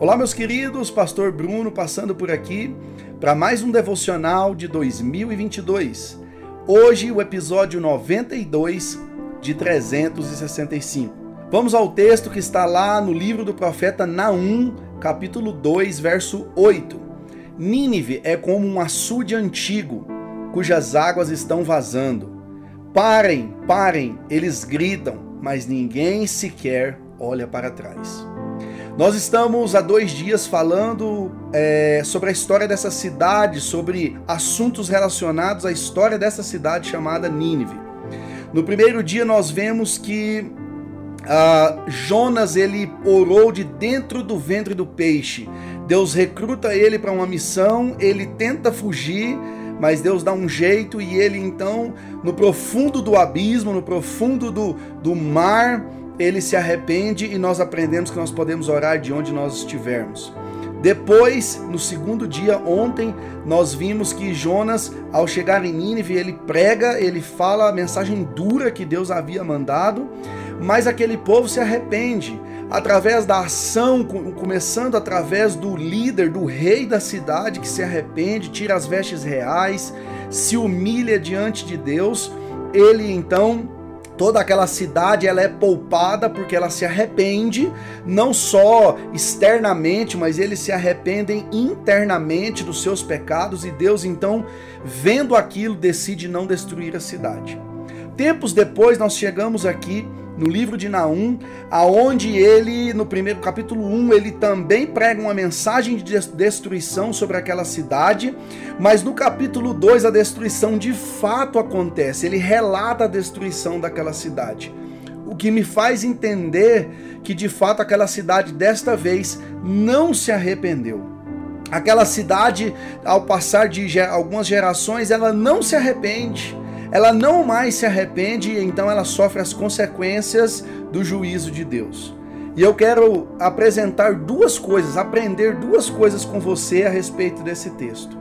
Olá, meus queridos, Pastor Bruno passando por aqui para mais um devocional de 2022. Hoje, o episódio 92 de 365. Vamos ao texto que está lá no livro do profeta Naum, capítulo 2, verso 8. Nínive é como um açude antigo, cujas águas estão vazando. Parem, parem, eles gritam, mas ninguém sequer olha para trás. Nós estamos há dois dias falando é, sobre a história dessa cidade, sobre assuntos relacionados à história dessa cidade chamada Nínive. No primeiro dia nós vemos que uh, Jonas ele orou de dentro do ventre do peixe. Deus recruta ele para uma missão, ele tenta fugir, mas Deus dá um jeito e ele então, no profundo do abismo, no profundo do, do mar, ele se arrepende e nós aprendemos que nós podemos orar de onde nós estivermos. Depois, no segundo dia, ontem, nós vimos que Jonas, ao chegar em Nínive, ele prega, ele fala a mensagem dura que Deus havia mandado, mas aquele povo se arrepende através da ação, começando através do líder, do rei da cidade que se arrepende, tira as vestes reais, se humilha diante de Deus. Ele então toda aquela cidade ela é poupada porque ela se arrepende, não só externamente, mas eles se arrependem internamente dos seus pecados e Deus então, vendo aquilo, decide não destruir a cidade. Tempos depois nós chegamos aqui no livro de Naum, aonde ele, no primeiro capítulo 1, ele também prega uma mensagem de destruição sobre aquela cidade, mas no capítulo 2 a destruição de fato acontece, ele relata a destruição daquela cidade. O que me faz entender que de fato aquela cidade desta vez não se arrependeu. Aquela cidade, ao passar de algumas gerações, ela não se arrepende ela não mais se arrepende e então ela sofre as consequências do juízo de Deus. E eu quero apresentar duas coisas, aprender duas coisas com você a respeito desse texto.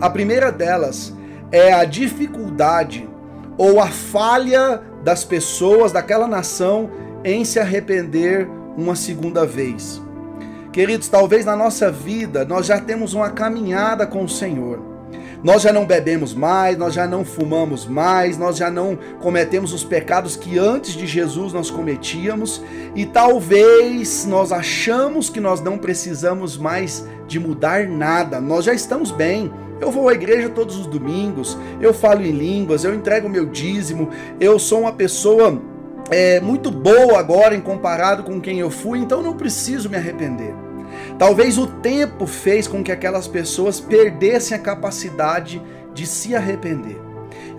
A primeira delas é a dificuldade ou a falha das pessoas daquela nação em se arrepender uma segunda vez. Queridos, talvez na nossa vida nós já temos uma caminhada com o Senhor. Nós já não bebemos mais, nós já não fumamos mais, nós já não cometemos os pecados que antes de Jesus nós cometíamos, e talvez nós achamos que nós não precisamos mais de mudar nada. Nós já estamos bem. Eu vou à igreja todos os domingos, eu falo em línguas, eu entrego meu dízimo, eu sou uma pessoa é, muito boa agora em comparado com quem eu fui, então não preciso me arrepender. Talvez o tempo fez com que aquelas pessoas perdessem a capacidade de se arrepender.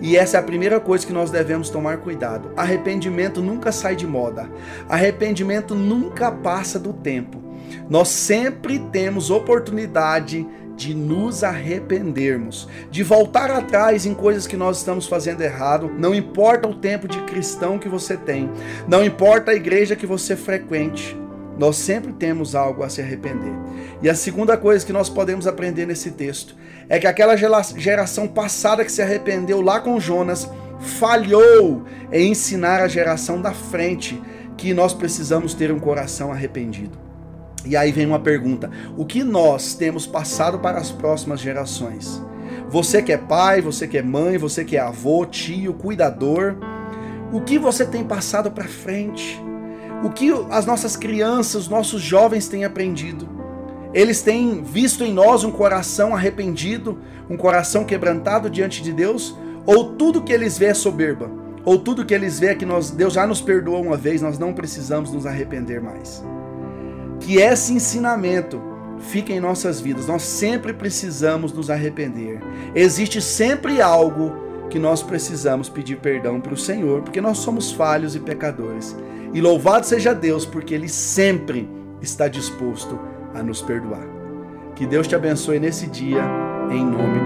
E essa é a primeira coisa que nós devemos tomar cuidado. Arrependimento nunca sai de moda. Arrependimento nunca passa do tempo. Nós sempre temos oportunidade de nos arrependermos, de voltar atrás em coisas que nós estamos fazendo errado. Não importa o tempo de cristão que você tem, não importa a igreja que você frequente. Nós sempre temos algo a se arrepender. E a segunda coisa que nós podemos aprender nesse texto é que aquela geração passada que se arrependeu lá com Jonas falhou em ensinar a geração da frente que nós precisamos ter um coração arrependido. E aí vem uma pergunta: o que nós temos passado para as próximas gerações? Você que é pai, você que é mãe, você que é avô, tio, cuidador, o que você tem passado para frente? O que as nossas crianças, os nossos jovens têm aprendido. Eles têm visto em nós um coração arrependido, um coração quebrantado diante de Deus, ou tudo que eles vê é soberba, ou tudo que eles vê é que nós, Deus já nos perdoou uma vez, nós não precisamos nos arrepender mais. Que esse ensinamento fique em nossas vidas. Nós sempre precisamos nos arrepender. Existe sempre algo que nós precisamos pedir perdão para o Senhor, porque nós somos falhos e pecadores. E louvado seja Deus, porque Ele sempre está disposto a nos perdoar. Que Deus te abençoe nesse dia, em nome